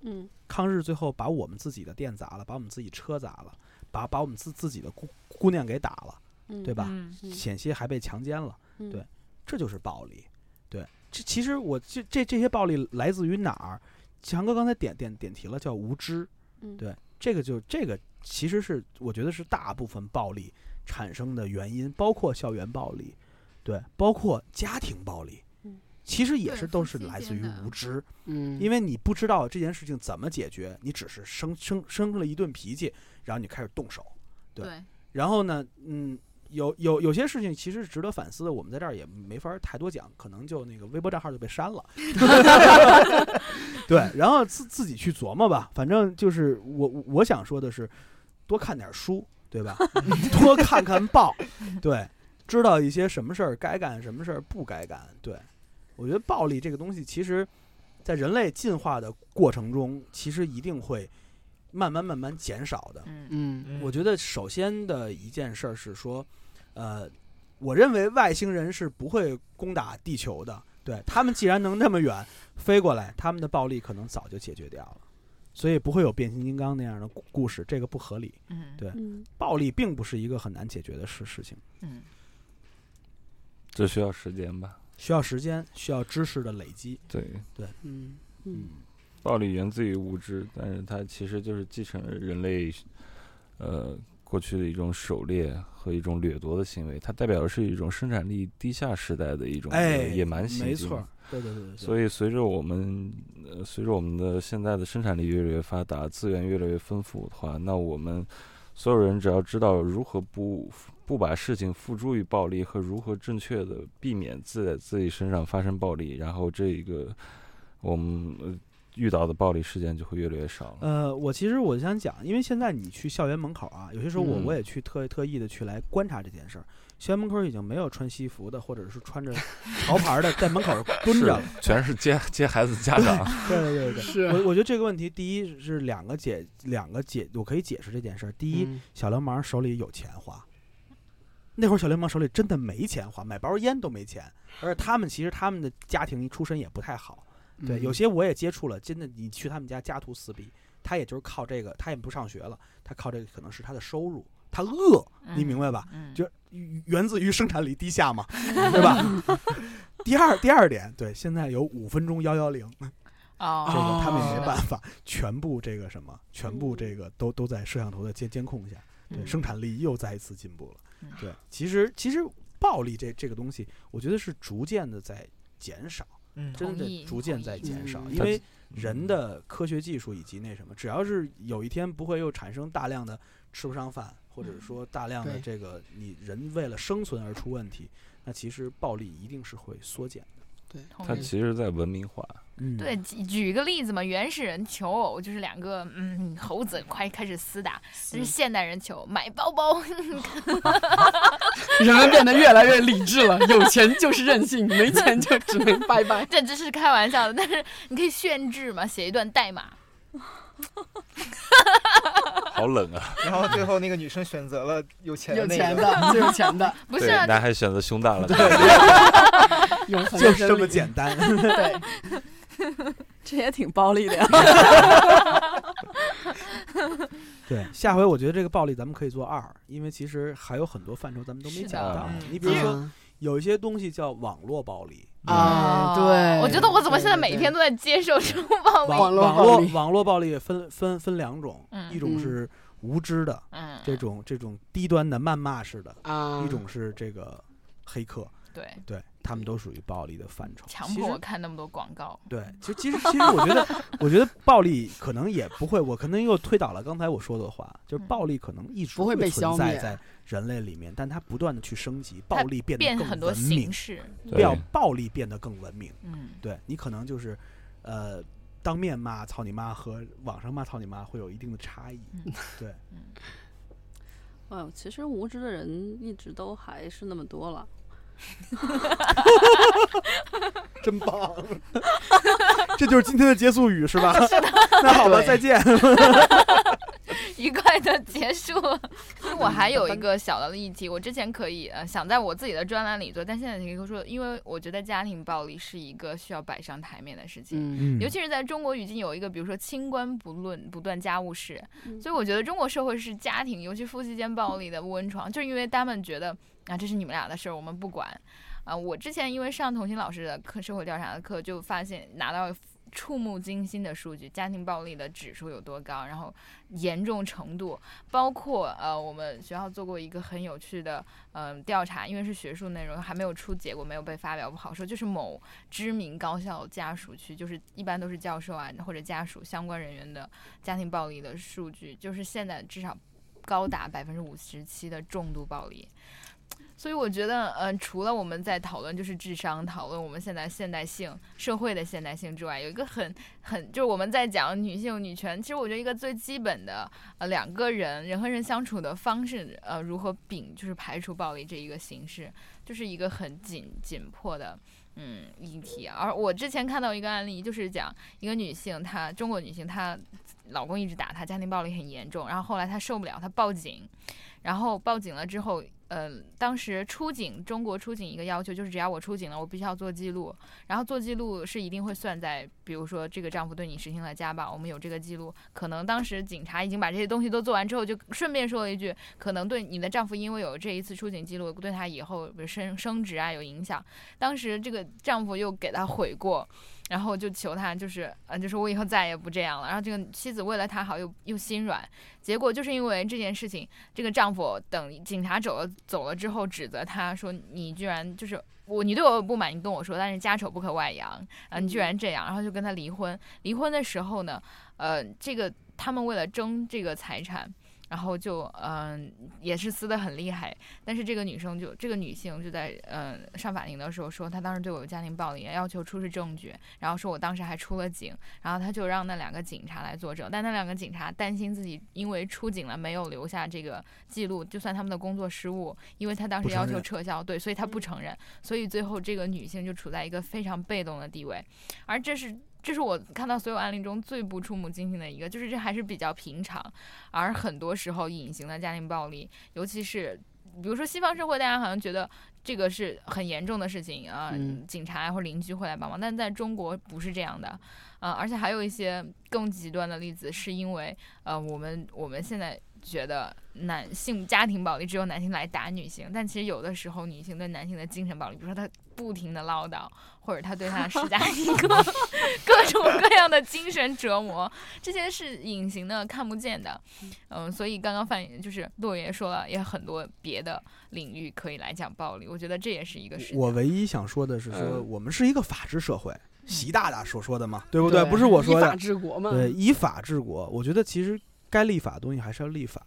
嗯抗日最后把我们自己的店砸了，把我们自己车砸了，把把我们自自己的姑姑娘给打了，嗯，对吧？险些还被强奸了，嗯对这就是暴力。对，这其实我这这这些暴力来自于哪儿？强哥刚才点点点题了，叫无知。嗯对，这个就这个其实是我觉得是大部分暴力产生的原因，包括校园暴力，对，包括家庭暴力嗯，其实也是都是来自于无知，嗯，因为你不知道这件事情怎么解决，你只是生生生了一顿脾气，然后你开始动手，对对，然后呢，嗯。有有有些事情其实是值得反思的，我们在这儿也没法儿太多讲，可能就那个微博账号就被删了。*laughs* 对，然后自自己去琢磨吧。反正就是我我想说的是，多看点书，对吧？*laughs* 多看看报，对，知道一些什么事儿该干，什么事儿不该干。对，我觉得暴力这个东西，其实，在人类进化的过程中，其实一定会慢慢慢慢减少的。嗯嗯我觉得首先的一件事儿是说，呃，我认为外星人是不会攻打地球的。对他们既然能那么远飞过来，他们的暴力可能早就解决掉了，所以不会有变形金刚那样的故故事，这个不合理。嗯对嗯暴力并不是一个很难解决的事事情，嗯这需要时间吧？需要时间，需要知识的累积。对对，嗯嗯暴力源自于无知，但是它其实就是继承了人类，呃，过去的一种狩猎和一种掠夺的行为，它代表的是一种生产力低下时代的一种哎，野蛮行为。没错，对对对对对。所以随着我们呃，随着我们的现在的生产力越来越发达，资源越来越丰富的话，那我们所有人只要知道如何不不把事情付诸于暴力和如何正确的避免自在自己身上发生暴力，然后这一个我们、呃、遇到的暴力事件就会越来越少了。呃，我其实我想讲，因为现在你去校园门口啊，有些时候我嗯我也去特特意的去来观察这件事儿。校园门口已经没有穿西服的，或者是穿着 *laughs* 潮牌的在门口蹲是着。全是接接孩子家长，*laughs* 对对对对，是我我觉得这个问题，第一是两个解两个解，我可以解释这件事儿。第一，嗯小流氓手里有钱花，那会儿小流氓手里真的没钱花，买包烟都没钱，而且他们其实他们的家庭出身也不太好。对，有嗯些我也接触了，真的，你去他们家家徒四壁，他也就是靠这个，他也不上学了，他靠这个可能是他的收入，他饿，你明白吧？嗯，就源自于生产力低下嘛，对吧？*laughs* 第二第二点，对，现在有五分钟幺幺零，哦，这个他们也没哦办法，全部这个什么，全部这个都都在摄像头的监监控下，对，嗯。生产力又再一次进步了。嗯。对，其实其实暴力这这个东西，我觉得是逐渐的在减少，嗯真的逐渐在减少，嗯。因为人的科学技术以及那什么，只要是有一天不会又产生大量的吃不上饭，或者说大量的这个你人为了生存而出问题，那其实暴力一定是会缩减的。同意它其实在文明化，嗯对，举举一个例子嘛，原始人求偶就是两个嗯猴子快开始厮打，但是现代人求买包包，*laughs* *laughs* 人们变得越来越理智了，有钱就是任性，没钱就只能拜拜。这只是开玩笑的，但是你可以炫智嘛，写一段代码。*laughs* 好冷啊！然后最后那个女生选择了有钱的有那个，钱的，最 *laughs* 有钱的，对，不是啊，男孩选择胸大了，永恒就是这么简单。对，*laughs* 这也挺暴力的呀。*laughs* 对，下回我觉得这个暴力咱们可以做二，因为其实还有很多范畴咱们都没讲到嗯。你比如说，嗯有一些东西叫网络暴力，啊，对，我觉得我怎么现在每天都在接受这种暴网力？网络网暴力。络网络暴力分分分两种，嗯一种嗯。是无知的嗯，这种这种低端的谩骂式的，啊，一种是这个黑客，对，对他们都属于暴力的范畴。强迫我看那么多广告。对，其实其实其实我觉得，*laughs* 我觉得暴力可能也不会，我可能又推倒了刚才我说的话，就是嗯暴力可能一直不会被存消灭在在人类里面，但它不断的去升级，暴力变得更变很多文明形，式，要暴力变得更文明。嗯，对你可能就是，呃，当面骂操你妈和网上骂操你妈会有一定的差异。嗯对，哎呦，其实无知的人一直都还是那么多了。*laughs* 真棒，这就是今天的结束语是吧？*laughs* 那好吧，对再见。*laughs* 愉快的结束。其实我还有一个小的议题，我之前可以呃想在我自己的专栏里做，但现在可以说，因为我觉得家庭暴力是一个需要摆上台面的事情。尤其是在中国语境有一个，比如说清官不论不断家务事，嗯所以我觉得中国社会是家庭，尤其夫妻间暴力的温床，就是因为他们觉得啊这是你们俩的事儿，我们不管。啊，我之前因为上童心老师的课，社会调查的课，就发现拿到触目惊心的数据，家庭暴力的指数有多高，然后严重程度，包括呃，我们学校做过一个很有趣的嗯、调查，因为是学术内容，还没有出结果，没有被发表，不好说。就是某知名高校家属区，就是一般都是教授啊或者家属相关人员的家庭暴力的数据，就是现在至少高达百分之五十七的重度暴力。所以我觉得，嗯、除了我们在讨论就是智商，讨论我们现在现代性社会的现代性之外，有一个很很就是我们在讲女性女权，其实我觉得一个最基本的呃两个人人和人相处的方式，呃如何摒就是排除暴力这一个形式，就是一个很紧紧迫的嗯议题。而我之前看到一个案例，就是讲一个女性，她中国女性，她老公一直打她，家庭暴力很严重，然后后来她受不了，她报警，然后报警了之后。呃，当时出警，中国出警一个要求就是，只要我出警了，我必须要做记录，然后做记录是一定会算在，比如说这个丈夫对你实行了家暴，我们有这个记录。可能当时警察已经把这些东西都做完之后，就顺便说了一句，可能对你的丈夫因为有这一次出警记录，对他以后比如升升职啊有影响。当时这个丈夫又给他悔过，然后就求他就是，呃，就是我以后再也不这样了。然后这个妻子为了他好又又心软，结果就是因为这件事情，这个丈夫等警察走了走了之后，指责他说你居然就是我，你对我有不满，你跟我说，但是家丑不可外扬啊，你居然这样，然后就跟他离婚。离婚的时候呢，呃，这个他们为了争这个财产。然后就嗯、也是撕得很厉害，但是这个女生就这个女性就在嗯、上法庭的时候说，她当时对我有家庭暴力，要求出示证据，然后说我当时还出了警，然后她就让那两个警察来作证，但那两个警察担心自己因为出警了没有留下这个记录，就算他们的工作失误，因为他当时要求撤销，对，所以他不承认，所以最后这个女性就处在一个非常被动的地位，而这是。这是我看到所有案例中最不触目惊心的一个，就是这还是比较平常，而很多时候隐形的家庭暴力，尤其是比如说西方社会，大家好像觉得这个是很严重的事情啊、嗯警察或邻居会来帮忙，但在中国不是这样的，啊、而且还有一些更极端的例子，是因为呃，我们我们现在觉得男性家庭暴力只有男性来打女性，但其实有的时候女性对男性的精神暴力，比如说他不停的唠叨，或者他对他施加一个 *laughs* 各种各样的精神折磨，这些是隐形的、看不见的。嗯，所以刚刚范就是洛爷说了，也很多别的领域可以来讲暴力，我觉得这也是一个视角。我唯一想说的是说，嗯我们是一个法治社会，习大大所说的嘛，对不对？不是我说依法，治国嘛。对，依法治国。我觉得其实该立法的东西还是要立法，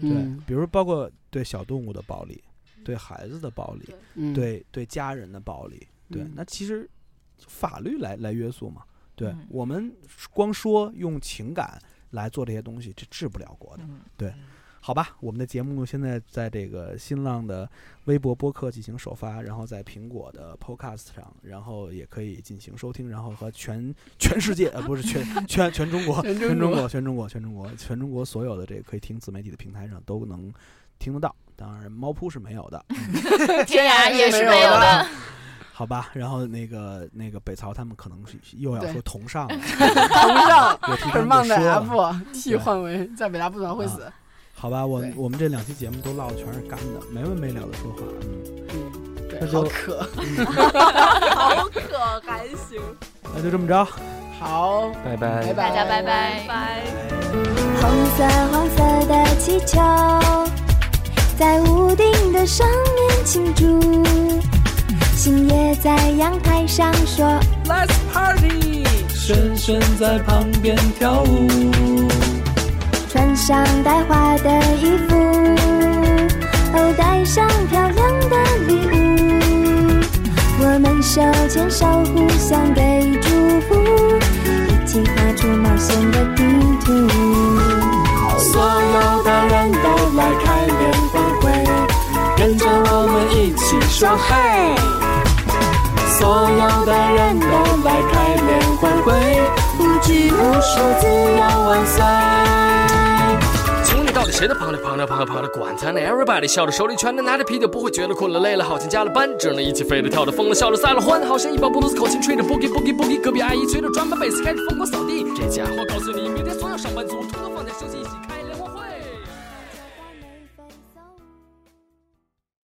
对，嗯比如包括对小动物的暴力，对孩子的暴力，嗯，对对家人的暴力，对嗯，那其实法律来来约束嘛。对嗯我们光说用情感来做这些东西，这治不了国的。对好吧，我们的节目现在在这个新浪的微博播客进行首发，然后在苹果的 Podcast 上，然后也可以进行收听，然后和全全世界呃不是全全全中国全中国全中国全中国全中国所有的这个可以听自媒体的平台上都能听得到。当然，猫扑是没有的，*laughs* 天涯也是没有的。*laughs* 好吧。然后那个那个北曹他们可能是又要说同上了，*laughs* 同上我替他们很棒的说了。F 替换为在北大不团会死。好吧，我我们这两期节目都唠的全是干的，没完没了的说话。嗯，嗯，那就好渴。*laughs* *laughs* 好渴还行。那就这么着。好，拜拜拜拜，大家拜拜拜。红色黄色的气球，在屋顶的上面庆祝。星爷在阳台上说 Let's party！轩轩在旁边跳舞。穿上带花的衣服，哦，带上漂亮的礼物。我们手牵手，互相给祝福，一起画出冒险的地图。所有的人都来开联欢会，跟着我们一起说嘿。所有的人都来开联欢会，无拘无束，自由万岁。请问你到底谁的旁的旁的旁的旁的管他呢？Everybody 笑着手里全都拿着啤酒，不会觉得困了累了，好像加了班，只能一起飞着跳着疯了笑着撒了欢，好像一把布鲁斯口琴吹着 boogie boogie boogie，隔壁阿姨吹着专门贝斯开始疯狂扫地。这家伙告诉你，明天所有上班族统统放，